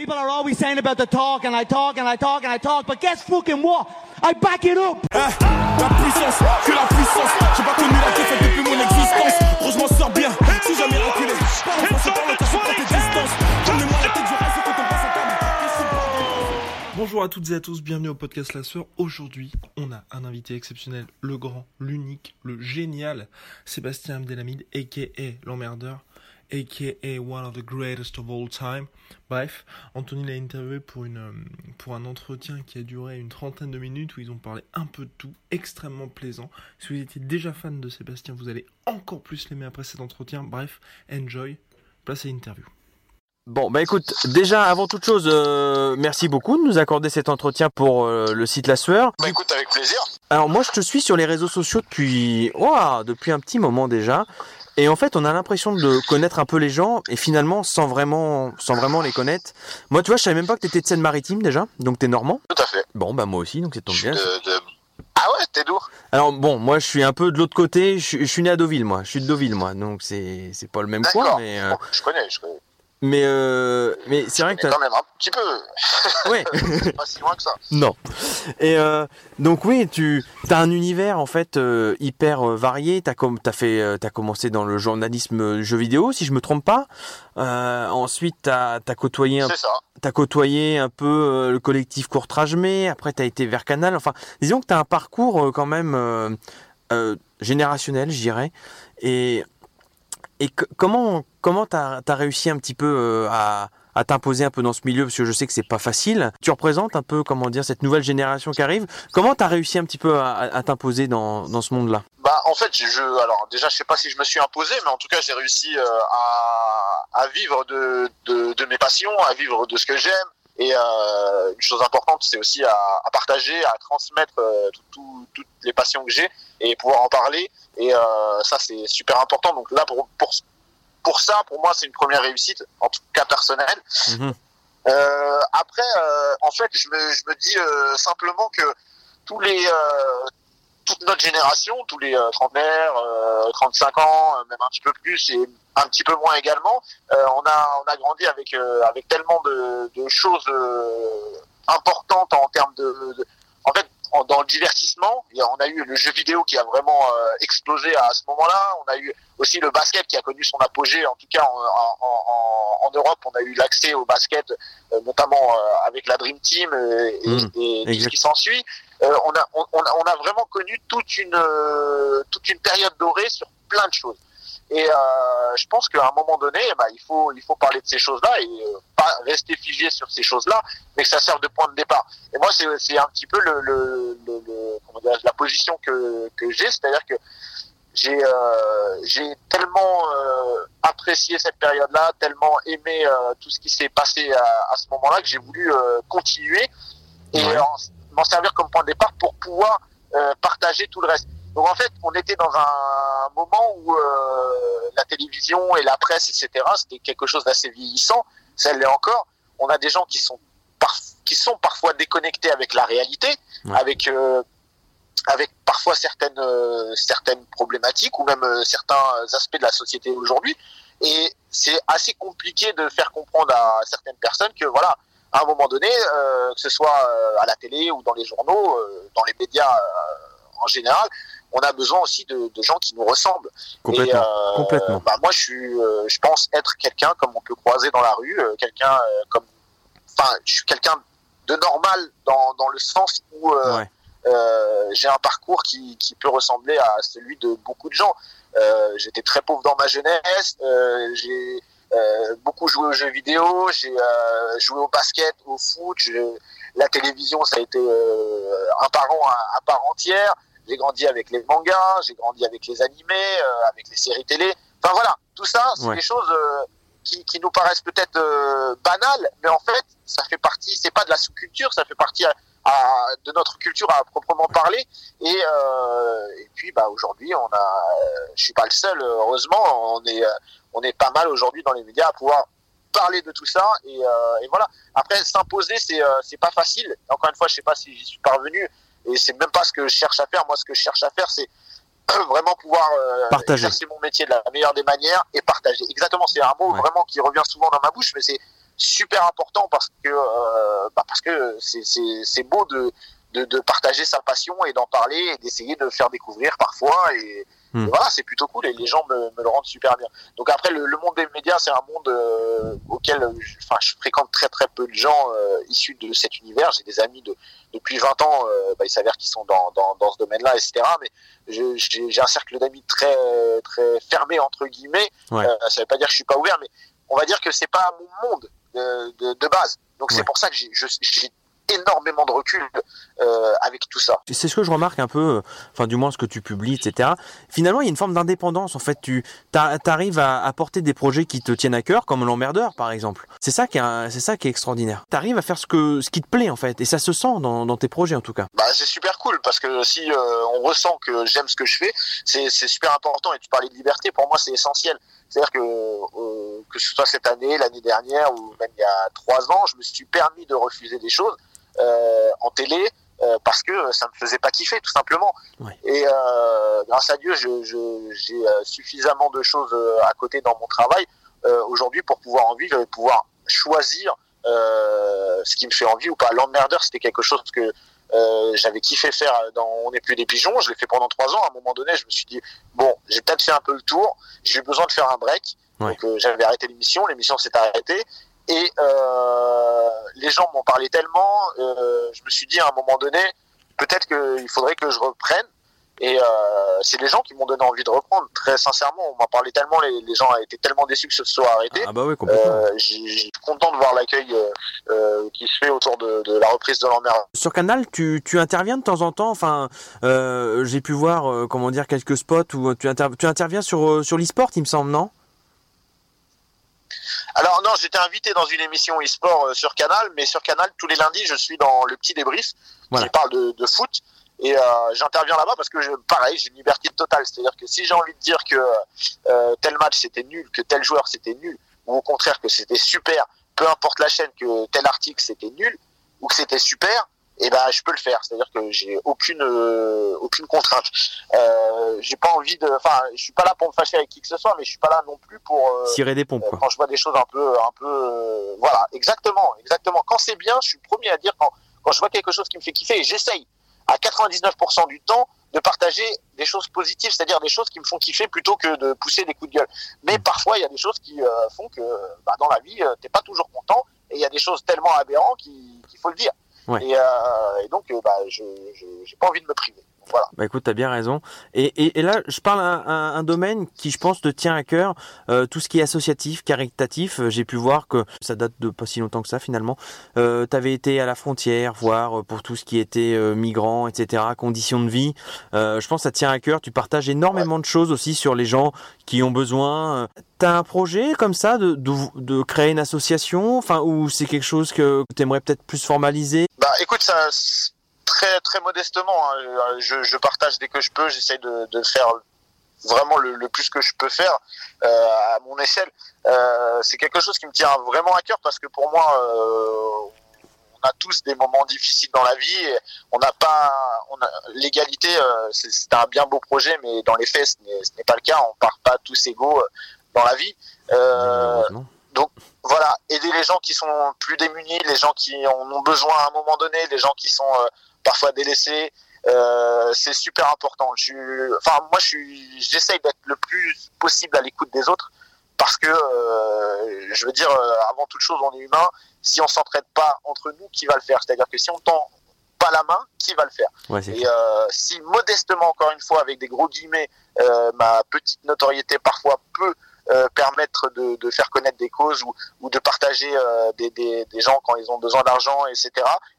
People are always saying about the talk, and I talk, and I talk, and I talk, but guess fucking what? I back it up! La puissance, que la puissance. J'ai pas connu la défaite depuis mon existence. Gros je m'en sors bien, si jamais reculé Bonjour à toutes et à tous, bienvenue au podcast La Sœur. Aujourd'hui, on a un invité exceptionnel, le grand, l'unique, le génial Sébastien Abdelhamid, aka l'emmerdeur, aka one of the greatest of all time. Bref, Anthony l'a interviewé pour, une, euh, pour un entretien qui a duré une trentaine de minutes où ils ont parlé un peu de tout, extrêmement plaisant. Si vous étiez déjà fan de Sébastien, vous allez encore plus l'aimer après cet entretien. Bref, enjoy, place à l'interview. Bon, bah écoute, déjà avant toute chose, euh, merci beaucoup de nous accorder cet entretien pour euh, le site La Sueur. Bah écoute, avec plaisir. Alors moi, je te suis sur les réseaux sociaux depuis, ouah, depuis un petit moment déjà. Et en fait, on a l'impression de connaître un peu les gens et finalement, sans vraiment, sans vraiment les connaître. Moi, tu vois, je savais même pas que t'étais de Seine-Maritime déjà, donc t'es normand. Tout à fait. Bon, bah moi aussi, donc c'est suis bien. Ah ouais, t'es d'où? Alors bon, moi, je suis un peu de l'autre côté. Je, suis- je suis né à Deauville, moi. Je suis de Deauville, moi. Donc c'est, c'est pas le même coin, mais, euh, Bon, je connais, je connais. Mais, euh, mais c'est vrai que quand même un petit peu. ouais. Pas si loin que ça. Non. Et euh, donc oui, tu as un univers en fait euh, hyper euh, varié. T'as comme t'as fait, euh, t'as commencé dans le journalisme euh, jeu vidéo, si je me trompe pas. Euh, ensuite, t'as as côtoyé un, C'est ça. t'as côtoyé un peu le collectif Courtrage Mais. Après, t'as été vers Canal. Enfin, disons que t'as un parcours quand même euh, euh, générationnel, je dirais. Et et comment comment t'as as réussi un petit peu euh, à à t'imposer un peu dans ce milieu? Parce que je sais que c'est pas facile. Tu représentes un peu comment dire cette nouvelle génération qui arrive. Comment t'as réussi un petit peu à, à- t'imposer dans, dans ce monde-là? Bah en fait, je alors déjà je sais pas si je me suis imposé, mais en tout cas j'ai réussi euh, à, à vivre de, de, de mes passions, à vivre de ce que j'aime. Et euh, une chose importante, c'est aussi à, à partager, à transmettre euh, tout- toutes les passions que j'ai et pouvoir en parler. Et euh, ça c'est super important. Donc là pour pour pour ça, pour moi, c'est une première réussite, en tout cas personnelle. Mhm. Euh, après, euh, en fait, je me, je me dis euh, simplement que tous les, euh, toute notre génération, tous les euh, trentenaires, euh, 35 ans, même un petit peu plus et un petit peu moins également, euh, on a, on a grandi avec, euh, avec tellement de, de choses euh, importantes en termes de, de- en fait, en- dans le divertissement. A- On a eu le jeu vidéo qui a vraiment euh, explosé à ce moment-là. On a eu aussi le basket qui a connu son apogée, en tout cas en, en, en, Europe. On a eu l'accès au basket, euh, notamment euh, avec la Dream Team et, Mm, et tout ce qui s'ensuit. Euh, on, a, on, on a vraiment connu toute une, euh, toute une période dorée sur plein de choses. Et euh, je pense qu'à un moment donné, bah, il faut il faut parler de ces choses-là et euh, pas rester figé sur ces choses-là, mais que ça serve de point de départ. Et moi, c'est c'est un petit peu le, le, le, le- comment dirais-je, la position que que j'ai, c'est-à-dire que j'ai euh, j'ai tellement apprécié cette période-là, tellement aimé tout ce qui s'est passé à, à ce moment-là que j'ai voulu continuer et Ouais. m'en servir comme point de départ pour pouvoir partager tout le reste. Donc en fait, on était dans un moment où euh, la télévision et la presse, etc., c'était quelque chose d'assez vieillissant. Ça l'est encore. On a des gens qui sont qui sont parfois déconnectés avec la réalité, Ouais. avec euh, avec parfois certaines euh, certaines problématiques ou même euh, certains aspects de la société aujourd'hui. Et c'est assez compliqué de faire comprendre à certaines personnes que voilà, à un moment donné, euh, que ce soit euh, à la télé ou dans les journaux, euh, dans les médias euh, en général, on a besoin aussi de, de gens qui nous ressemblent. Complètement. Et, euh, complètement. Bah, moi, je suis, euh, je pense être quelqu'un comme on peut croiser dans la rue, euh, quelqu'un euh, comme, enfin, je suis quelqu'un de normal dans, dans le sens où euh, Ouais. euh, j'ai un parcours qui, qui peut ressembler à celui de beaucoup de gens. Euh, J'étais très pauvre dans ma jeunesse. euh, j'ai euh, beaucoup joué aux jeux vidéo. J'ai euh, joué au basket, au foot. je- la télévision, ça a été euh, un parent à, à part entière. J'ai grandi avec les mangas, j'ai grandi avec les animés, euh, avec les séries télé. Enfin voilà, tout ça, c'est Ouais. des choses euh, qui, qui nous paraissent peut-être euh, banales, mais en fait, ça fait partie, c'est pas de la sous-culture, ça fait partie à, à- de notre culture à proprement parler. Et, et puis, bah, aujourd'hui, on a, je suis pas le seul, heureusement, on est, on est pas mal aujourd'hui dans les médias à pouvoir parler de tout ça. Et, euh, et voilà. Après, s'imposer, c'est, euh, c'est pas facile. Encore une fois, je sais pas si j'y suis parvenu. Et c'est même pas ce que je cherche à faire. Moi, ce que je cherche à faire, c'est vraiment pouvoir euh, Partager. exercer mon métier de la meilleure des manières et partager. Exactement, c'est un mot Ouais. vraiment qui revient souvent dans ma bouche, mais c'est super important parce que euh, bah parce que c'est c'est c'est beau de, de de partager sa passion et d'en parler et d'essayer de faire découvrir parfois et, Hmm. voilà c'est plutôt cool et les gens me, me le rendent super bien donc après le, le monde des médias c'est un monde euh, auquel je, enfin je fréquente très très peu de gens euh, issus de cet univers j'ai des amis de depuis 20 ans euh, bah, il s'avère qu'ils sont dans, dans dans ce domaine là etc mais j'ai un cercle d'amis très très fermé entre guillemets Ouais. euh, ça veut pas dire que je suis pas ouvert mais on va dire que c'est pas mon monde de, de, de base. Donc Ouais. c'est pour ça que j'ai énormément de recul euh, avec tout ça. C'est ce que je remarque un peu, euh, enfin du moins ce que tu publies, etc. Finalement, il y a une forme d'indépendance. En fait, tu arrives à apporter des projets qui te tiennent à cœur, comme l'emmerdeur, par exemple. C'est ça qui est, c'est ça qui est extraordinaire. Tu arrives à faire ce que, ce qui te plaît, en fait, et ça se sent dans, dans tes projets, en tout cas. Bah, c'est super cool parce que si euh, on ressent que j'aime ce que je fais, c'est c'est super important. Et tu parlais de liberté, pour moi c'est essentiel. C'est-à-dire que euh, que ce soit cette année, l'année dernière ou même il y a trois ans, je me suis permis de refuser des choses en télé euh, parce que ça me faisait pas kiffer tout simplement. Et euh, grâce à Dieu, je- je- j'ai euh, suffisamment de choses euh, à côté dans mon travail euh, aujourd'hui pour pouvoir en vivre et pouvoir choisir euh, ce qui me fait envie ou pas. L'emmerdeur, c'était quelque chose que euh, j'avais kiffé faire dans On n'est plus des pigeons. Je l'ai fait pendant trois ans. À un moment donné, je me suis dit bon, j'ai peut-être fait un peu le tour. J'ai eu besoin de faire un break. Ouais. Donc euh, j'avais arrêté l'émission. L'émission s'est arrêtée. Et euh, les gens m'ont parlé tellement, euh, je me suis dit à un moment donné, peut-être qu'il faudrait que je reprenne. Et euh, c'est les gens qui m'ont donné envie de reprendre. Très sincèrement, on m'a parlé tellement, les, les gens étaient tellement déçus que ce soit arrêté. Ah bah oui, complètement. Euh, j'ai- je suis content de voir l'accueil euh, euh, qui se fait autour de, de la reprise de l'emmerde. Sur Canal, tu, tu interviens de temps en temps? Enfin, euh, j'ai pu voir, euh, comment dire, quelques spots où tu, inter- tu interviens sur, euh, sur l'e-sport, il me semble, non? Alors non, j'étais invité dans une émission e-sport euh, sur Canal, mais sur Canal tous les lundis, je suis dans le petit débrief Voilà. qui parle de, de foot. Et euh, j'interviens là-bas parce que je, pareil, j'ai une liberté totale. C'est-à-dire que si j'ai envie de dire que euh, tel match c'était nul, que tel joueur c'était nul, ou au contraire que c'était super, peu importe la chaîne, que tel article c'était nul ou que c'était super, et ben je peux le faire. C'est-à-dire que j'ai aucune euh, aucune contrainte. Euh, j'ai pas envie de, enfin, je suis pas là pour me fâcher avec qui que ce soit, mais je suis pas là non plus pour euh, Cirer des pompes, euh, quoi. quand je vois des choses un peu un peu euh, voilà exactement exactement quand c'est bien je suis premier à dire quand quand je vois quelque chose qui me fait kiffer et j'essaye à 99% du temps de partager des choses positives c'est-à-dire des choses qui me font kiffer plutôt que de pousser des coups de gueule mais Mm. parfois il y a des choses qui euh, font que bah, dans la vie euh, t'es pas toujours content et il y a des choses tellement aberrantes qu'il qu'il faut le dire Euh, et donc euh, bah je j'ai pas envie de me priver voilà Bah écoute, t'as bien raison. Et, et, et là, je parle un, un, un domaine qui, je pense, te tient à cœur, euh, tout ce qui est associatif, caritatif. Euh, J'ai pu voir que ça date de pas si longtemps que ça finalement. Euh, T'avais été à la frontière voir euh, pour tout ce qui était euh, migrants, etc., conditions de vie. Euh, je pense que ça tient à cœur. Tu partages énormément de choses aussi sur les gens qui ont besoin. T'as un projet comme ça de, de, de créer une association, enfin, ou c'est quelque chose que tu aimerais peut-être plus formaliser? Bah écoute, ça, très très modestement, hein, euh, je, je partage dès que je peux, j'essaye de, de faire vraiment le, le plus que je peux faire euh, à mon échelle. Euh, c'est quelque chose qui me tient vraiment à cœur parce que pour moi, euh, on a tous des moments difficiles dans la vie. Et on n'a pas, on l'égalité, c'est, un bien beau projet, mais dans les faits, ce n'est, pas le cas. On part pas tous égaux dans la vie. Malheureusement voilà, aider les gens qui sont plus démunis, les gens qui en ont besoin à un moment donné, les gens qui sont parfois délaissés, euh, c'est super important. Je suis, enfin moi je suis, j'essaye d'être le plus possible à l'écoute des autres parce que euh, je veux dire euh, avant toute chose on est humain. Si on s'entraide pas entre nous, qui va le faire? C'est-à-dire que si on tend pas la main, qui va le faire? Ouais, et euh, si modestement, encore une fois, avec des gros guillemets, euh, ma petite notoriété parfois peut euh, permettre de, de faire connaître des causes ou, ou de partager euh, des, des, des gens quand ils ont besoin d'argent, etc.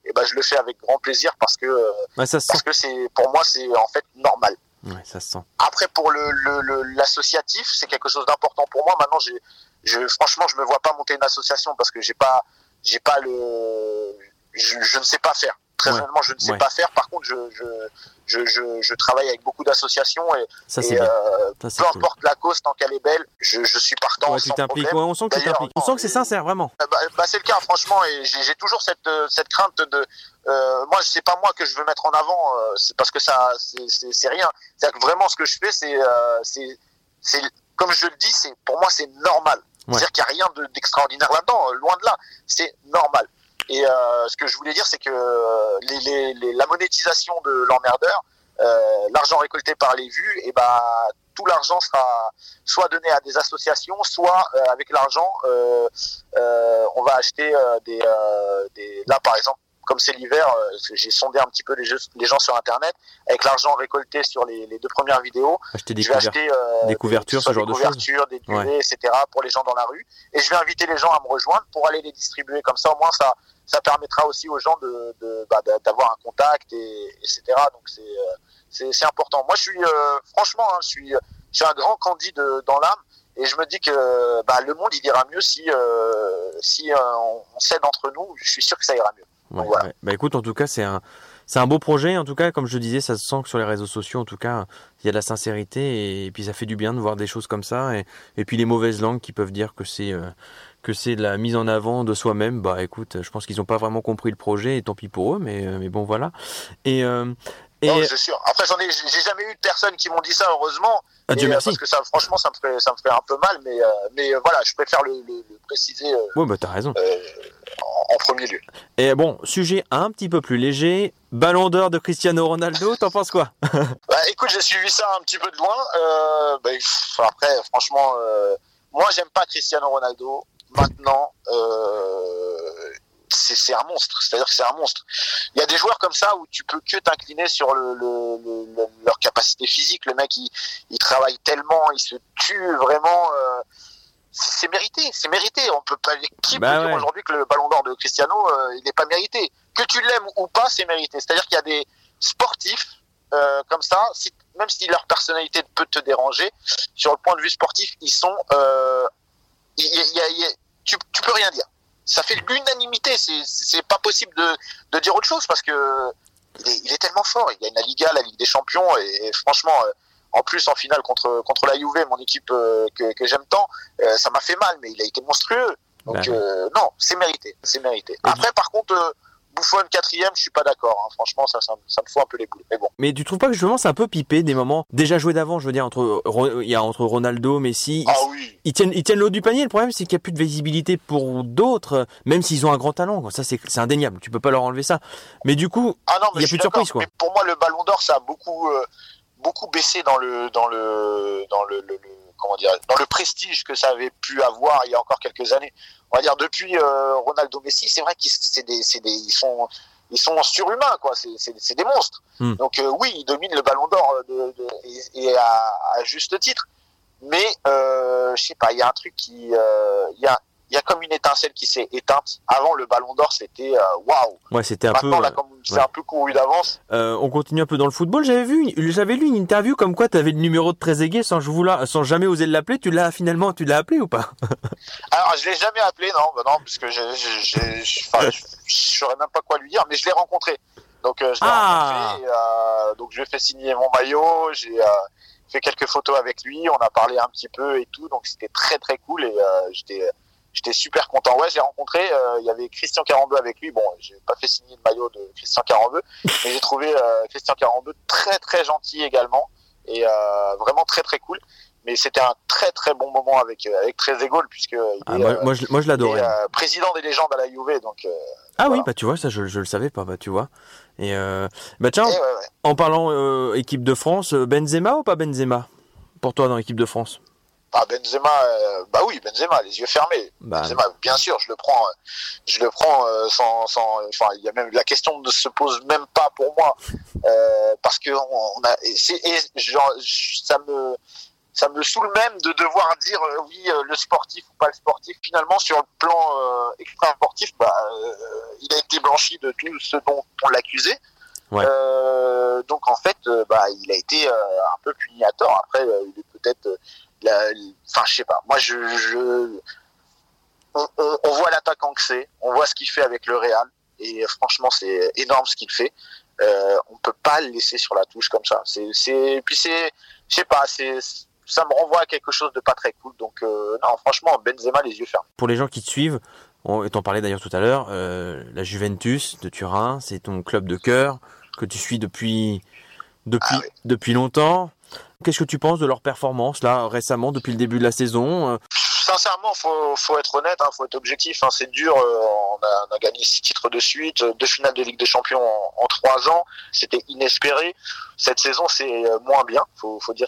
Et ben je le fais avec grand plaisir parce que euh, Ouais, ça parce que c'est pour moi c'est en fait normal. Ouais, ça se sent. Après pour le l'associatif, c'est quelque chose d'important pour moi. Maintenant j'ai je, franchement, je me vois pas monter une association parce que j'ai pas, j'ai pas le, je, je ne sais pas faire. Très Ouais. honnêtement, je ne sais Ouais. pas faire. Par contre, je, je, je, je, je travaille avec beaucoup d'associations et, Ça, euh, Ça, peu cool. importe la cause, tant qu'elle est belle, je, je suis partant Ouais, sans problème. On sent que tu t'impliques. On sent que c'est non, sincère, vraiment. Euh, Bah, bah, c'est le cas, franchement, et j'ai toujours cette, euh, cette crainte de. Euh, moi, c'est pas moi que je veux mettre en avant, euh, c'est parce que ça, c'est- c'est c'est rien. C'est-à-dire que vraiment, ce que je fais, c'est, euh, c'est, comme je le dis, c'est pour moi, c'est normal. Ouais. C'est-à-dire qu'il n'y a rien de- d'extraordinaire là-dedans, euh, loin de là. C'est normal. Et euh, ce que je voulais dire, c'est que euh, les, les, les- la monétisation de l'emmerdeur, euh, l'argent récolté par les vues, et ben tout l'argent sera soit donné à des associations, soit euh, avec l'argent, euh, euh, on va acheter des, des. Là, par exemple, comme c'est l'hiver, euh, j'ai sondé un petit peu les, jeux- les gens sur Internet, avec l'argent récolté sur les, les deux premières vidéos, Acheter des je vais acheter euh, des couvertures, ce genre des de des duvets, Ouais. etc. pour les gens dans la rue. Et je vais inviter les gens à me rejoindre pour aller les distribuer. Comme ça, au moins, ça, ça permettra aussi aux gens de, de- bah, d'avoir un contact, et, etc. Donc c'est, euh, c'est, important. Moi, je suis, euh, franchement, hein, je suis, je suis un grand candidat de- dans l'âme. Et je me dis que bah, le monde il ira mieux si, si on on s'aide entre nous. Je suis sûr que ça ira mieux. Ouais, Voilà. ouais. Bah écoute, en tout cas, c'est un, c'est un beau projet. En tout cas, comme je disais, ça se sent que sur les réseaux sociaux, en tout cas, il y a de la sincérité et, puis ça fait du bien de voir des choses comme ça. Et, et puis les mauvaises langues qui peuvent dire que c'est euh, que c'est de la mise en avant de soi-même. Bah écoute, je pense qu'ils n'ont pas vraiment compris le projet et tant pis pour eux. Mais euh, mais bon voilà. Et euh, et Non, c'est sûr. Après, j'en ai, j'ai jamais eu de personnes qui m'ont dit ça, heureusement. ah, Dieu Et, euh, merci. Parce que ça, franchement, ça me fait, ça me fait un peu mal, mais, euh, mais voilà, je préfère le, le- le préciser euh, Ouais, bah t'as raison. euh, en, en premier lieu. Et bon, sujet un petit peu plus léger. Ballon d'or de Cristiano Ronaldo, t'en penses quoi? Bah, écoute, j'ai suivi ça un petit peu de loin. Euh, bah, pff, après, franchement, euh, moi, j'aime pas Cristiano Ronaldo. Maintenant, euh, c'est un monstre. C'est-à-dire que c'est un monstre. Il y a des joueurs comme ça où tu peux que t'incliner sur le, le- le- le- leur capacité physique. Le mec, il, il travaille tellement, il se tue vraiment. euh, c'est mérité, c'est mérité. On peut pas. Qui Bah peut dire aujourd'hui que le Ballon d'Or de Cristiano, euh, il n'est pas mérité Que tu l'aimes ou pas, c'est mérité. C'est-à-dire qu'il y a des sportifs euh, comme ça, si, même si leur personnalité peut te déranger, sur le point de vue sportif, ils sont. Euh, y y y tu, tu peux rien dire. Ça fait l'unanimité. C'est c'est pas possible de, de dire autre chose parce que il est, il est tellement fort. Il gagne la Liga, la Ligue des Champions et, et franchement. euh, en plus, en finale contre contre la Juve, mon équipe euh, que, que j'aime tant, euh, ça m'a fait mal, mais il a été monstrueux. Donc Bah. euh, non, c'est mérité, c'est mérité. Après, par contre, Buffon quatrième, je suis pas d'accord. hein. Franchement, ça, ça, me- ça me fout un peu les boules. Mais bon. Mais tu trouves pas que justement c'est un peu pipé des moments déjà joués d'avant, je veux dire entre il y a entre Ronaldo, Messi, Ah oui. ils tiennent ils tiennent l'eau du panier. Le problème c'est qu'il n'y a plus de visibilité pour d'autres, même s'ils ont un grand talent. quoi. Ça c'est c'est indéniable. Tu peux pas leur enlever ça. Mais du coup, Ah Il y a mais je plus de surprise, quoi. Mais pour moi, le Ballon d'Or, ça a beaucoup, euh, beaucoup baissé dans le, dans le, dans le, le- le- comment dire, dans le prestige que ça avait pu avoir il y a encore quelques années. On va dire depuis euh, Ronaldo, Messi, c'est vrai qu'ils, c'est des, des, ils sont, ils sont surhumains, quoi. C'est, des monstres. Hmm. Donc euh, oui, ils dominent le Ballon d'Or euh, de, de- et, et à, à juste titre. Mais euh, je sais pas, il y a un truc qui, il y a, il y a comme une étincelle qui s'est éteinte. Avant le Ballon d'Or, c'était euh, waouh. ouais, c'était un peu. Maintenant, là, comme c'est ouais. un peu couru d'avance. euh, on continue un peu dans le football. J'avais vu, j'avais lu une interview comme quoi tu avais le numéro de Trezeguet sans jamais oser l'appeler. Tu l'as finalement, tu l'as appelé ou pas? Alors, je l'ai jamais appelé, non, bah non, parce que je je- je saurais même pas quoi lui dire, mais je l'ai rencontré. Donc, euh, je l'ai Ah. rencontré, et, euh, donc je lui ai fait signer mon maillot, j'ai euh, fait quelques photos avec lui, on a parlé un petit peu et tout, donc c'était très très cool et euh, j'étais, j'étais super content. Ouais, j'ai rencontré, euh, il y avait Christian 42 avec lui. Bon, j'ai pas fait signer le maillot de Christian 42, mais j'ai trouvé euh, Christian 42 très très gentil également et euh, vraiment très très cool. Mais c'était un très très bon moment avec avec Trezeguet puisque il Ah, est, moi, moi, je, l'adorais. président des légendes à la Juve, donc ah oui, bah tu vois, ça je, je le savais pas, bah tu vois. Et bah tiens, ouais, ouais. en parlant équipe de France, Benzema ou pas Benzema? Pour toi dans l'équipe de France? Ah, Benzema, euh, bah oui, Benzema, les yeux fermés. Bah, Benzema, bien sûr, je le prends, euh, je le prends euh, sans, sans, enfin, il y a même la question ne se pose même pas pour moi, euh, parce que on, on a, et genre, ça me, ça me saoule même de devoir dire oui, le sportif ou pas le sportif. Finalement, sur le plan euh, extra sportif, bah, euh, il a été blanchi de tout ce dont on l'accusait. Ouais. Euh, donc en fait, bah, il a été euh, un peu puni à tort. Après, il est peut-être euh, enfin, je sais pas. Moi, je, je on, on- on voit l'attaquant que c'est, on voit ce qu'il fait avec le Real, et franchement, c'est énorme ce qu'il fait. Euh, on peut pas le laisser sur la touche comme ça. C'est, c'est, puis c'est, je sais pas, c'est, ça me renvoie à quelque chose de pas très cool. Donc, euh, non, franchement, Benzema les yeux fermés. Pour les gens qui te suivent, on, et t'en parlais d'ailleurs tout à l'heure, euh, la Juventus de Turin, c'est ton club de cœur que tu suis depuis depuis Ah oui. depuis longtemps. Qu'est-ce que tu penses de leur performance là récemment depuis le début de la saison Euh, Sincèrement, faut, faut être honnête, hein, faut être objectif. Hein, c'est dur. euh, on, a, gagné six titres de suite, euh, deux finales de Ligue des Champions en, trois ans. C'était inespéré. Cette saison, c'est moins bien. Faut, faut dire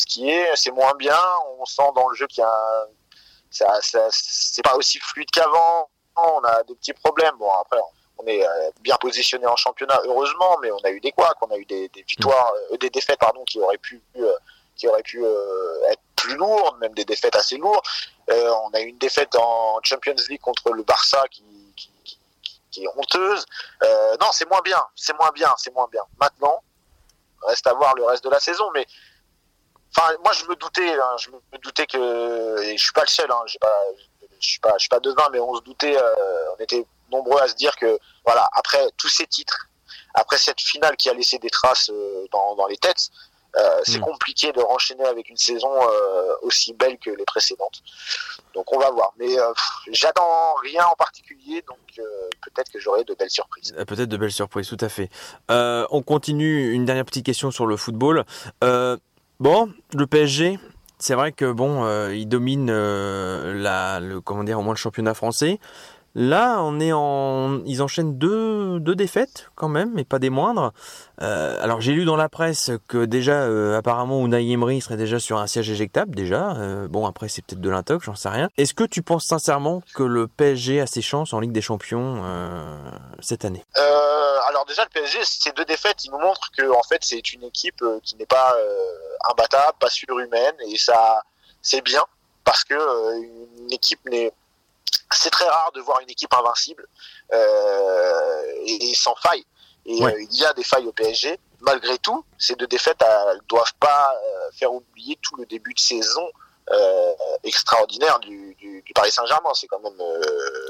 Ce qui est, c'est moins bien. On sent dans le jeu qu'il y a, ça, c'est pas aussi fluide qu'avant. On a des petits problèmes. Bon, après, on est euh, bien positionné en championnat, heureusement, mais on a eu des couacs, on a eu des, victoires, euh, des défaites, pardon, qui auraient pu, euh, qui auraient pu être plus lourdes, même des défaites assez lourdes. On a eu une défaite en Champions League contre le Barça qui, qui, est honteuse. Non, c'est moins bien, c'est moins bien, c'est moins bien. Maintenant, reste à voir le reste de la saison, mais Enfin, moi, je me doutais, hein, je me doutais que, et je suis pas le seul, hein, je suis pas, je suis pas devin, mais on se doutait, euh, on était nombreux à se dire que, voilà, après tous ces titres, après cette finale qui a laissé des traces euh, dans, dans les têtes, euh, c'est Mm. compliqué de renchaîner avec une saison aussi belle que les précédentes. Donc on va voir. Mais j'attends rien en particulier, donc peut-être que j'aurai de belles surprises. Peut-être de belles surprises, tout à fait. On continue, une dernière petite question sur le football. Euh, bon, le PSG, c'est vrai que bon, euh, il domine euh, la, le, comment dire, au moins le championnat français. Là, on est en, ils enchaînent deux, deux défaites quand même, mais pas des moindres. Euh, alors j'ai lu dans la presse que déjà, euh, apparemment, Unai Emery serait déjà sur un siège éjectable déjà. Euh, bon, après c'est peut-être de l'intox, j'en sais rien. Est-ce que tu penses sincèrement que le PSG a ses chances en Ligue des Champions cette année? Alors déjà le PSG, ces deux défaites, ils nous montrent que en fait c'est une équipe qui n'est pas imbattable, pas surhumaine, et ça c'est bien parce que une équipe n'est c'est très rare de voir une équipe invincible euh, et, et sans faille. Et Ouais. euh, il y a des failles au PSG. Malgré tout, ces deux défaites elles doivent pas euh, faire oublier tout le début de saison euh, extraordinaire du, du, du Paris Saint-Germain. C'est quand même euh,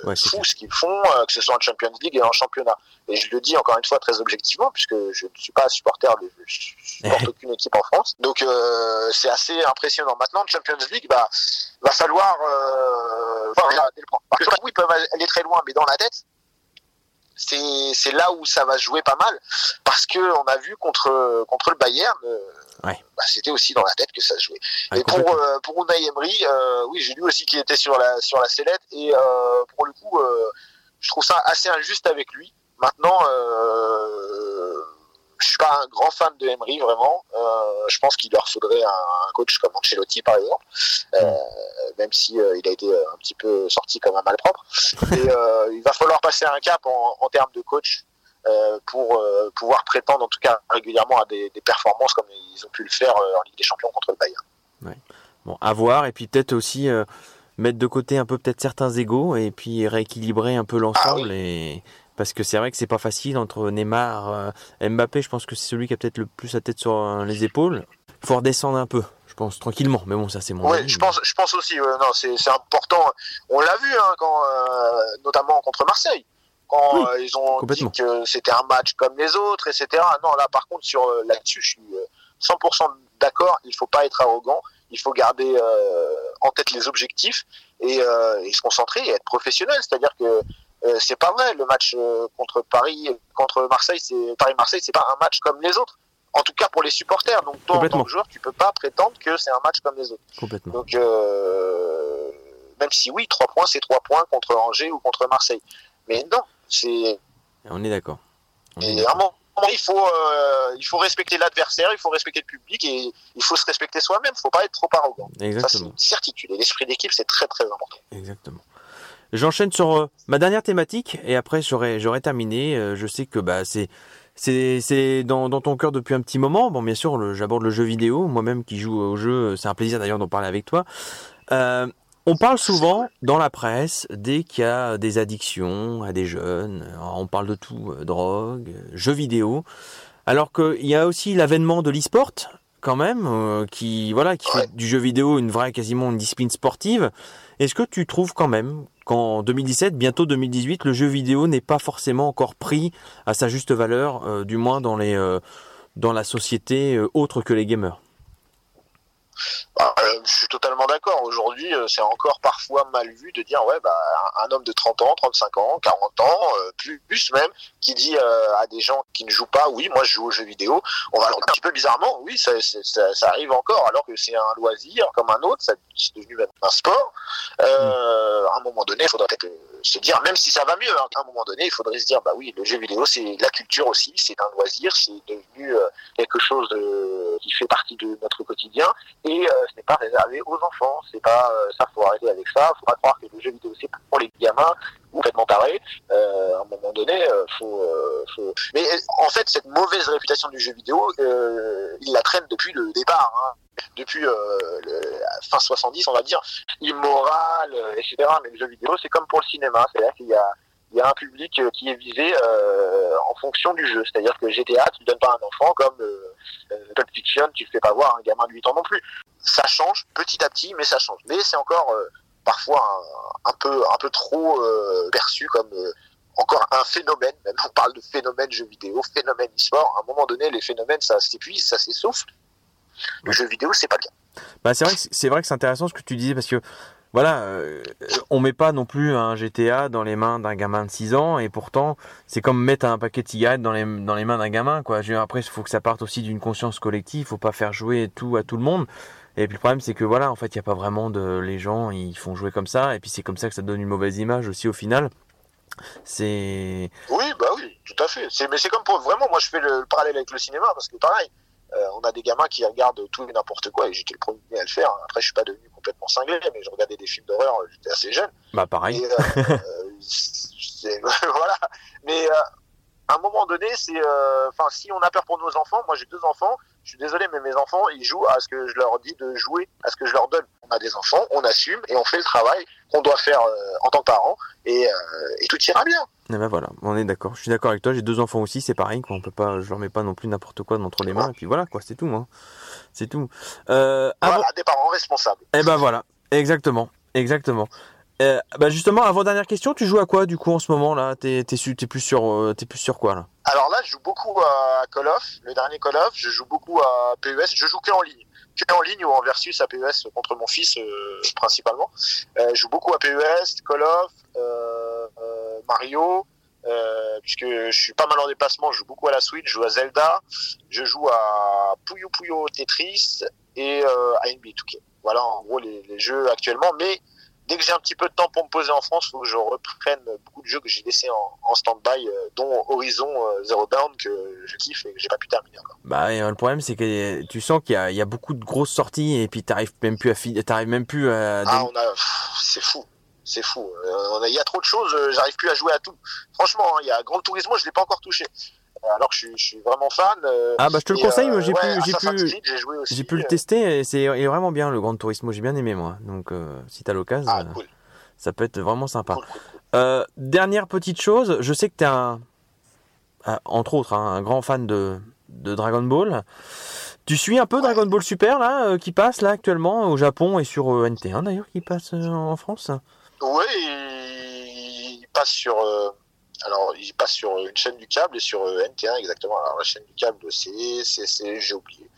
Ouais, fou ce qu'ils font, euh, que ce soit en Champions League et en championnat. Et je le dis encore une fois très objectivement, puisque je ne suis pas supporter de je supporte aucune équipe en France. Donc euh, c'est assez impressionnant. Maintenant, en Champions League, bah, va falloir regarder le point. Oui, ils peuvent aller très loin, mais dans la tête, c'est c'est là où ça va se jouer pas mal. Parce que on a vu contre contre le Bayern, euh, Ouais. bah, c'était aussi dans la tête que ça se jouait. Ouais, et pour euh, pour Unai Emery, euh, oui, j'ai lu aussi qu'il était sur la sur la sellette et euh, pour le coup, euh, je trouve ça assez injuste avec lui. Maintenant, euh, je suis pas un grand fan de Emery vraiment. Euh, je pense qu'il leur faudrait un, un coach comme Ancelotti par exemple, euh, même si euh, il a été un petit peu sorti comme un malpropre. Et il va falloir passer un cap en, en termes de coach. pour pouvoir prétendre en tout cas régulièrement à des, des performances comme ils ont pu le faire en Ligue des Champions contre le Bayern. Bon, à voir, et puis peut-être aussi mettre de côté un peu peut-être certains égaux, et puis rééquilibrer un peu l'ensemble. et Parce que c'est vrai que c'est pas facile entre Neymar, euh, Mbappé, je pense que c'est celui qui a peut-être le plus la tête sur euh, les épaules. Il faut redescendre un peu, je pense, tranquillement. Mais bon, ça c'est mon Oui, avis, je mais- pense, je pense aussi. ouais, non, c'est important. On l'a vu, hein, quand, euh, notamment contre Marseille, quand Oui, euh, ils ont dit que c'était un match comme les autres, etc. Non, là, par contre, sur là-dessus, je suis euh, 100% d'accord. Il faut pas être arrogant. Il faut garder en tête les objectifs et, et se concentrer et être professionnel. C'est-à-dire que euh, c'est pas vrai. Le match euh, contre Paris, contre Marseille, c'est Paris-Marseille, c'est pas un match comme les autres. En tout cas pour les supporters. Donc toi, en tant que joueur, tu peux pas prétendre que c'est un match comme les autres. complètement. Donc, euh, même si oui, trois points, c'est trois points contre Angers ou contre Marseille. Mais non, c'est On est d'accord. Et vraiment il faut, euh, il faut respecter l'adversaire, il faut respecter le public et il faut se respecter soi-même. Il faut pas être trop arrogant. Ça, c'est Exactement. une certitude. Et l'esprit d'équipe, c'est très, très important. Exactement. J'enchaîne sur euh, ma dernière thématique et après j'aurai j'aurai terminé. Euh, je sais que bah c'est dans, dans ton cœur depuis un petit moment. Bon bien sûr j'aborde le jeu vidéo. Moi-même qui joue au jeu, c'est un plaisir d'ailleurs d'en parler avec toi. Euh, on parle souvent dans la presse dès qu'il y a des addictions à des jeunes. On parle de tout, euh, drogue, euh, jeux vidéo. Alors qu'il y a aussi l'avènement de l'e-sport quand même, euh, qui voilà, qui fait du jeu vidéo une vraie quasiment une discipline sportive. Est-ce que tu trouves quand même qu'en 2017, bientôt 2018, le jeu vidéo n'est pas forcément encore pris à sa juste valeur, euh, du moins dans euh, dans la société euh, autre que les gamers Bah, euh, je suis totalement d'accord. Aujourd'hui, euh, c'est encore parfois mal vu de dire, ouais, bah, un homme de 30 ans, 35 ans, 40 ans, euh, plus, plus même, qui dit euh, à des gens qui ne jouent pas, oui, moi je joue aux jeux vidéo, on va un petit peu bizarrement, oui, ça, c'est- ça, ça arrive encore, alors que c'est un loisir comme un autre, ça- c'est devenu même un sport. Euh, À un moment donné, il faudrait peut-être se dire, même si ça va mieux, hein, à un moment donné, il faudrait se dire, bah oui, le jeu vidéo, c'est la culture aussi, c'est un loisir, c'est devenu euh, quelque chose de- qui fait partie de notre quotidien et euh, ce n'est pas réservé aux enfants. C'est pas euh, ça, faut arrêter avec ça. Faut pas croire que le jeu vidéo c'est pour les gamins ou complètement tarés. Euh, à un moment donné, euh, faut, euh, faut. Mais en fait, cette mauvaise réputation du jeu vidéo, il la traîne depuis le départ. Hein. Depuis euh, le, fin 70, on va dire, immoral, euh, etc. Mais le jeu vidéo, c'est comme pour le cinéma. C'est-à-dire qu'il y a un public euh, qui est visé en fonction du jeu. C'est-à-dire que GTA, tu ne donnes pas un enfant comme euh, Pulp Fiction, tu ne fais pas voir un gamin de 8 ans non plus. Ça change petit à petit, mais ça change. Mais c'est encore parfois un, peu trop perçu comme encore un phénomène. Même on parle de phénomène jeu vidéo, phénomène e-sport. À un moment donné, les phénomènes, ça s'épuise, ça s'essouffle. Le jeu vidéo, c'est pas le cas. Bah c'est vrai que c'est vrai que c'est intéressant ce que tu disais parce que voilà, euh, on met pas non plus un GTA dans les mains d'un gamin de 6 ans et pourtant c'est comme mettre un paquet de cigarettes dans les dans les mains d'un gamin quoi. Dire, après il faut que ça parte aussi d'une conscience collective, faut pas faire jouer tout à tout le monde. Et puis le problème c'est que voilà, en fait, il y a pas vraiment de les gens, ils font jouer comme ça et puis c'est comme ça que ça donne une mauvaise image aussi au final. C'est Oui, bah oui, tout à fait. C'est, mais c'est comme pour vraiment, moi je fais le, le parallèle avec le cinéma parce que pareil, on a des gamins qui regardent tout et n'importe quoi et j'étais le premier à le faire. Après, je suis pas devenu complètement cinglé, mais je regardais des films d'horreur, euh, j'étais assez jeune. bah pareil. Et, euh, euh, voilà. Mais euh, à un moment donné, c'est, euh, enfin, si on a peur pour nos enfants, moi j'ai deux enfants. Je suis désolé, mais mes enfants, ils jouent à ce que je leur dis de jouer, à ce que je leur donne. On a des enfants, on assume et on fait le travail qu'on doit faire euh, en tant que parents et, euh, et tout ira bien. Et ben voilà, on est d'accord. Je suis d'accord avec toi. J'ai deux enfants aussi, c'est pareil. Quoi. On peut pas, je leur mets pas non plus n'importe quoi entre les mains. Et puis voilà, quoi, c'est tout. Hein. C'est tout. Euh, avant- Voilà, des parents responsables. Eh ben voilà, exactement, exactement. Bah justement, avant dernière question, tu joues à quoi du coup en ce moment là? T'es t'es plus sur, plus sur quoi là? Alors là, je joue beaucoup à Call of, le dernier Call of. Je joue beaucoup à PES. Je joue que en ligne, que en ligne ou en versus à PES contre mon fils euh, principalement. Euh, je joue beaucoup à PES, Call of, euh, euh, Mario. Euh, puisque je suis pas mal en déplacement, je joue beaucoup à la Switch, je joue à Zelda, je joue à Puyo Puyo Tetris et euh, à NBA 2K. Voilà en gros les, les jeux actuellement. Mais dès que j'ai un petit peu de temps pour me poser en France, il faut que je reprenne beaucoup de jeux que j'ai laissés en, en stand-by, euh, dont Horizon euh, Zero Dawn que je kiffe et que j'ai pas pu terminer encore. Bah et, euh, le problème c'est que tu sens qu'il y a, il y a beaucoup de grosses sorties et puis t'arrives même plus à t'arrives même plus à. Ah, on a, c'est fou, c'est fou. Euh, Il y a trop de choses, j'arrive plus à jouer à tout. Franchement, hein, il y a Grand Turismo, je l'ai pas encore touché. Alors que je suis, je suis vraiment fan. euh, Ah bah je te le conseille, euh, j'ai ouais, pu, j'ai pu, le euh, tester et c'est il est vraiment bien le Grand Turismo. J'ai bien aimé moi. Donc si t'as l'occasion, Ah, cool, ça peut être vraiment sympa. cool, cool, cool. Dernière petite chose, je sais que tu es un, entre autres, hein, un grand fan de, de Dragon Ball. Tu suis un peu Dragon Ball Super là, euh, qui passe là actuellement au Japon et sur euh, NT1 d'ailleurs, qui passe euh, en France? Il, il passe sur. Euh, alors, il passe sur une chaîne du câble et sur euh, NT1 exactement. Alors, la chaîne du câble, c'est, c'est, j'ai oublié.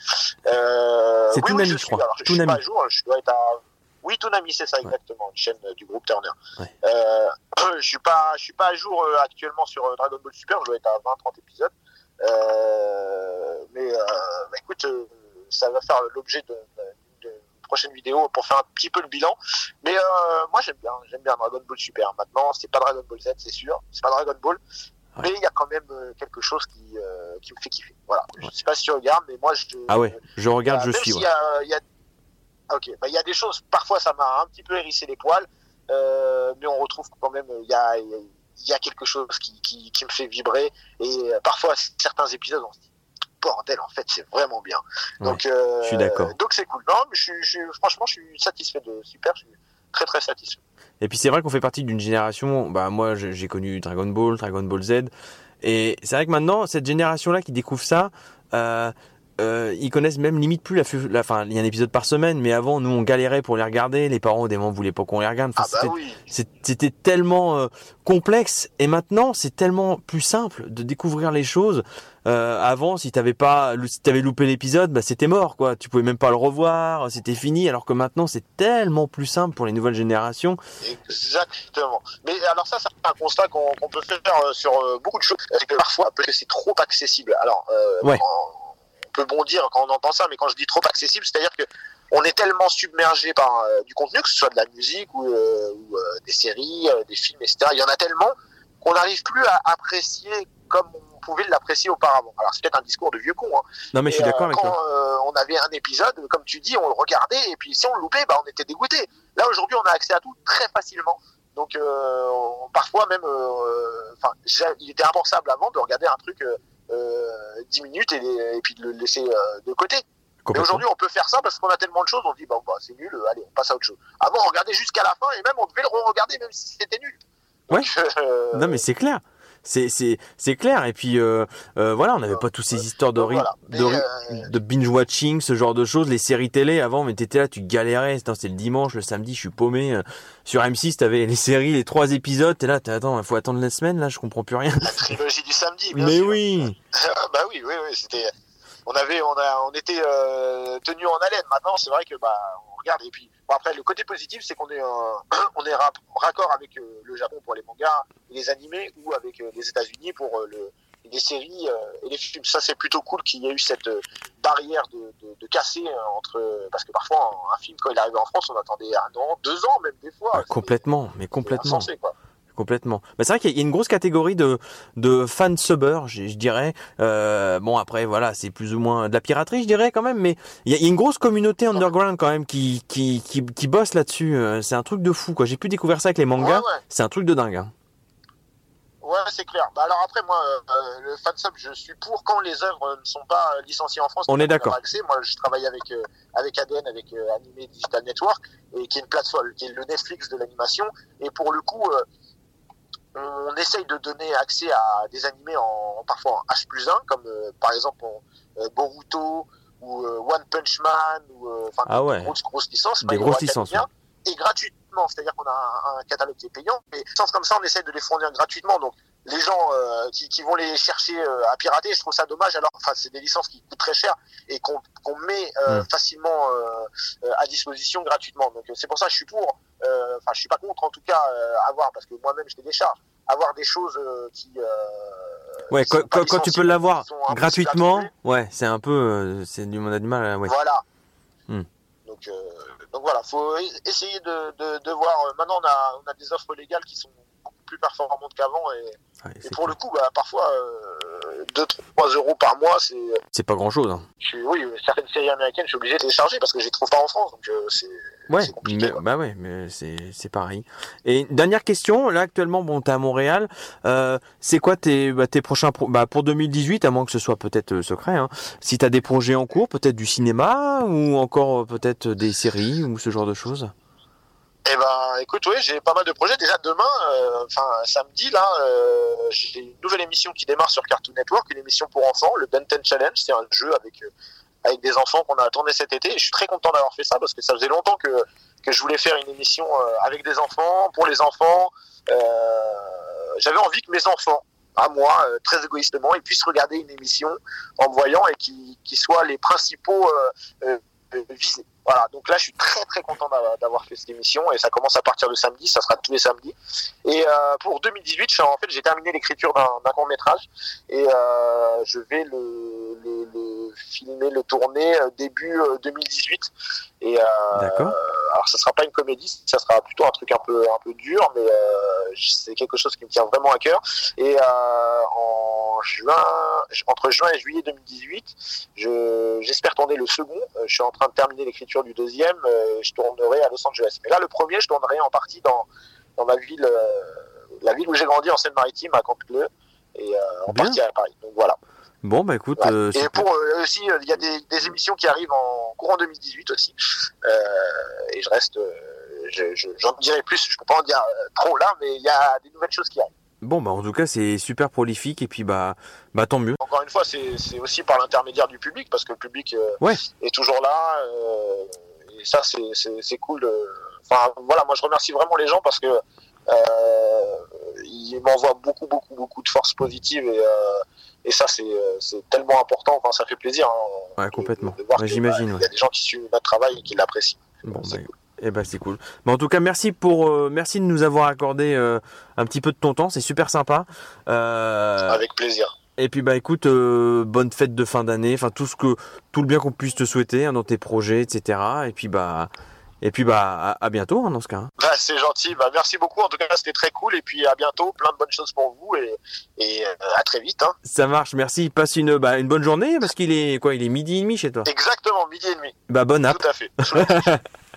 Euh, C'est oui, Toonami, oui, je suis. crois. Alors, je suis pas à jour. Je dois être à. Oui, Toonami, c'est ça exactement, une chaîne euh, du groupe Turner. Ouais. Euh, je suis pas, je suis pas à jour euh, actuellement sur euh, Dragon Ball Super. Je dois être à 20-30 épisodes. Euh, mais, euh, bah, écoute, euh, ça va faire l'objet de prochaine vidéo pour faire un petit peu le bilan. Mais euh, moi j'aime bien, j'aime bien Dragon Ball Super. Maintenant, c'est pas Dragon Ball Z, c'est sûr, c'est pas Dragon Ball, mais il y a quand même euh, quelque chose qui, euh, qui me fait kiffer. Voilà. Je sais pas si tu regardes, mais moi je. Ah ouais, je regarde, Voilà, je même suis. s'il ouais. y a- il y a- Ah, Ok, bah, il y a des choses, parfois ça m'a un petit peu hérissé les poils, euh, mais on retrouve quand même, il y a, il y a- il quelque chose qui, qui, qui me fait vibrer, et euh, parfois certains épisodes, on se dit, bordel, en fait, c'est vraiment bien. Donc, euh, je suis d'accord. Donc c'est cool. Non, mais je, suis- je, franchement, je suis satisfait de super, je suis très très satisfait. Et puis c'est vrai qu'on fait partie d'une génération, bah moi j'ai j'ai connu Dragon Ball, Dragon Ball Z, et c'est vrai que maintenant cette génération-là qui découvre ça, euh, euh, ils connaissent même limite plus la, la, enfin il y a un épisode par semaine, mais avant nous on galérait pour les regarder, les parents des moments voulaient pas qu'on les regarde, Enfin, Ah bah c'était- oui. tellement euh, complexe et maintenant c'est tellement plus simple de découvrir les choses. Euh, avant, si t'avais pas, si t'avais loupé l'épisode, bah c'était mort quoi. Tu pouvais même pas le revoir, c'était fini. Alors que maintenant c'est tellement plus simple pour les nouvelles générations. Exactement. Mais alors ça, c'est un constat qu'on qu'on peut faire euh, sur beaucoup de choses. C'est que parfois, peut-être que c'est trop accessible. Alors, euh, Ouais. Peut bondir quand on entend ça, mais quand je dis trop accessible, c'est-à-dire que on est tellement submergé par euh, du contenu, que ce soit de la musique ou, euh, ou, euh, des séries, des films, etc. Il y en a tellement qu'on n'arrive plus à apprécier comme on pouvait l'apprécier auparavant. Alors c'est peut-être un discours de vieux con, hein, Non mais je suis d'accord avec quand toi. on avait un épisode, comme tu dis, on le regardait et puis si on le loupait, bah, on était dégoûté. Là aujourd'hui, on a accès à tout très facilement. Donc on- parfois même, enfin, il était impensable avant de regarder un truc 10 minutes et, et puis de le laisser euh, de côté. Et aujourd'hui, on peut faire ça parce qu'on a tellement de choses, on se dit bah, bah, c'est nul, euh, allez, on passe à autre chose. Avant, on regardait jusqu'à la fin et même on devait le re-regarder même si c'était nul. Donc, euh, Non mais c'est clair. C'est clair et puis euh, euh, voilà on n'avait pas tous ces histoires de voilà. euh, de binge watching ce genre de choses les séries télé avant mais t'étais là tu galérais c'était le dimanche le samedi je suis paumé sur M6 t'avais les séries les trois épisodes t'es là t'es attends il faut attendre la semaine là je comprends plus rien la trilogie du samedi. bien mais sûr. oui Ah, bah oui, oui, oui, c'était. On avait, on a, on était tenu en haleine. Maintenant, c'est vrai que bah, on regarde. Et puis, bon, après, le côté positif, c'est qu'on est, euh, on est raccord avec euh, le Japon pour les mangas et les animés, ou avec euh, les États-Unis pour euh, le, les séries et les films. Ça, c'est plutôt cool qu'il y ait eu cette barrière de, de, de casser entre, parce que parfois, un, un film quand il arrivait en France, on attendait un an, deux ans, même des fois. Ah, complètement mais complètement insensé, quoi. Complètement. C'est vrai qu'il y a une grosse catégorie de, de fans subbers, je, je dirais. Euh, bon, après, voilà, c'est plus ou moins de la piraterie, je dirais quand même, mais il y a, il y a une grosse communauté underground quand même qui, qui, qui, qui bosse là-dessus. Euh, C'est un truc de fou, quoi. J'ai pu découvrir ça avec les mangas. Ouais, ouais. C'est un truc de dingue. hein. Ouais, c'est clair. Bah alors après, moi, euh, le fansub, je suis pour quand les œuvres ne sont pas licenciées en France. On est d'accord. Moi, je travaille avec euh, avec ADN, avec euh, Animé Digital Network, et qui est une plateforme, qui est le Netflix de l'animation. Et pour le coup, on essaye de donner accès à des animés en parfois en H plus 1, comme euh, par exemple en, euh, Boruto ou euh, One Punch Man, ou euh, enfin Ah des grosses grosses licences. Des grosses licences, et gratuitement. C'est-à-dire qu'on a un, un catalogue qui est payant, mais sans comme ça, on essaie de les fournir gratuitement. Donc, les gens euh, qui, qui vont les chercher euh, à pirater, je trouve ça dommage. Alors, enfin, c'est des licences qui coûtent très cher et qu'on met euh, Mm. facilement à disposition gratuitement. Donc, c'est pour ça que je suis pour. Euh, Enfin, je suis pas contre, en tout cas, euh, avoir parce que moi-même, je les décharge. Avoir des choses euh, qui. euh, Ouais, qui quand, tu peux l'avoir gratuitement, ouais, c'est un peu, euh, c'est du, on a du mal ouais. Voilà. Hmm. Donc, euh, donc voilà, faut e- essayer de, de, de voir. euh, Maintenant, on a, on a des offres légales qui sont plus performantes qu'avant. Et, pour le coup, bah, parfois, euh, 2-3 euros par mois, c'est. C'est pas grand chose, hein. je suis- Oui, certaines séries américaines, je suis obligé de télécharger parce que je les trouve pas en France. Donc, euh, c'est. Ouais, mais, quoi. bah ouais, mais c'est pareil. Et dernière question, là actuellement, bon, t'es à Montréal. Euh, c'est quoi tes bah, tes prochains pro bah pour 2018, à moins que ce soit peut-être euh, secret. Hein, si t'as des projets en cours, peut-être du cinéma ou encore euh, peut-être des séries ou ce genre de choses? Eh ben, écoute, oui, j'ai pas mal de projets. Déjà demain, euh, enfin samedi là, euh, j'ai une nouvelle émission qui démarre sur Cartoon Network, une émission pour enfants, le Ben 10 Challenge. C'est un jeu avec euh, avec des enfants qu'on a tourné cet été. Et je suis très content d'avoir fait ça parce que ça faisait longtemps que que je voulais faire une émission euh, avec des enfants, pour les enfants. Euh, J'avais envie que mes enfants, à moi, euh, très égoïstement, ils puissent regarder une émission en me voyant et qui qui soient les principaux euh, euh, visés. Voilà, donc là je suis très très content d'avoir- fait cette émission et ça commence à partir de samedi, ça sera tous les samedis. Et euh, pour 2018, je suis- en fait j'ai terminé l'écriture d'un court métrage et euh, je vais le, le, le filmer, le tourner euh, début euh, 2018. Et euh, alors ça sera pas une comédie, ça sera plutôt un truc un peu un peu dur, mais c'est quelque chose qui me tient vraiment à cœur. Et en juin, entre juin et juillet 2018. Je, j'espère tourner le second. Euh, je suis en train de terminer l'écriture du deuxième. Euh, je tournerai à Los Angeles. Mais là, le premier, je tournerai en partie dans, dans ma ville, la ville où j'ai grandi en Seine-Maritime, à Canteleu, et en partie à Paris. Donc voilà. Bon, bah écoute, Ouais. euh, et pour euh, aussi, euh, il y a des, des émissions qui arrivent en courant 2018 aussi. Euh, et je reste, euh, je- je- j'en dirai plus. Je peux pas en dire euh, trop là, mais il y a des nouvelles choses qui arrivent. Bon, bah en tout cas, c'est super prolifique et puis bah, bah tant mieux. Encore une fois, c'est c'est aussi par l'intermédiaire du public parce que le public euh, Ouais. est toujours là. euh, et ça, c'est- cool. Enfin, voilà, moi je remercie vraiment les gens parce que euh, ils m'envoient beaucoup, beaucoup, beaucoup de force positive et, euh, et ça, c'est euh, c'est tellement important. Enfin, ça fait plaisir. hein, Ouais, complètement. de voir Ouais, j'imagine, bah, ouais. Il y a des gens qui suivent notre travail et qui l'apprécient. Bon, bah, cool. Eh ben c'est cool. Mais en tout cas, merci pour, euh, merci de nous avoir accordé euh, un petit peu de ton temps, c'est super sympa. Euh, Avec plaisir. et puis bah écoute, bonne fête de fin d'année, enfin tout ce que, tout le bien qu'on puisse te souhaiter hein, dans tes projets, etc. Et puis bah, et puis bah à, à bientôt hein, dans ce cas. hein. Bah, c'est gentil. Bah, merci beaucoup. En tout cas, c'était très cool. Et puis à bientôt. Plein de bonnes choses pour vous et, et à très vite. Hein. Ça marche, merci. Passe une, bah, une bonne journée parce qu'il est quoi, il est midi et demi chez toi. Exactement, midi et demi. Bah bonne app. Tout à fait.